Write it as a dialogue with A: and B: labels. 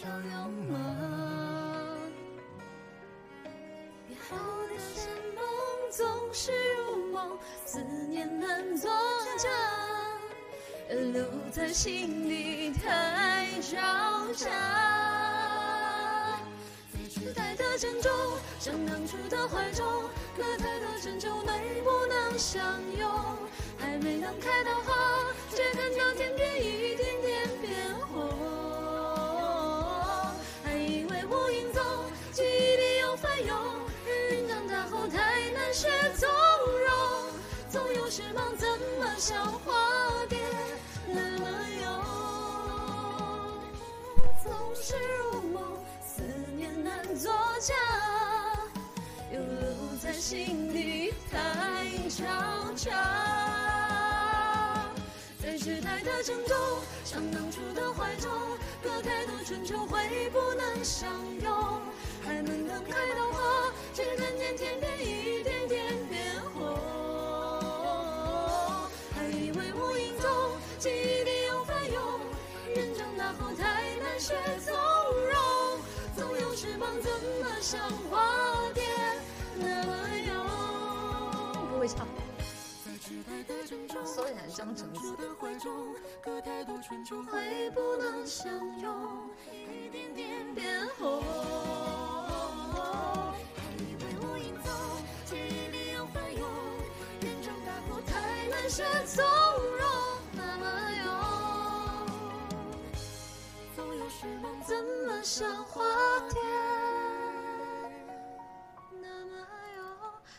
A: 笑容吗？约好的山盟总是如梦，思念难作假，留在心底太着家。在时代的郑重，像当初的怀中，可太多珍重能不能相拥？还没能开到花，却看见小花蝶那么勇？总是如梦，思念难作假，又留在心底太悄悄。在时代的郑重，像当初的怀中，隔太多春秋会不能相拥，还没能开的花，却看见天边后太难学从容，总有时忙，怎么像花蝶那么勇？
B: 不会唱。所以才张成子。
A: 的怀中，隔太多春秋会不能相拥，还以为无影踪，记忆里有翻涌，人长大后太难学从小花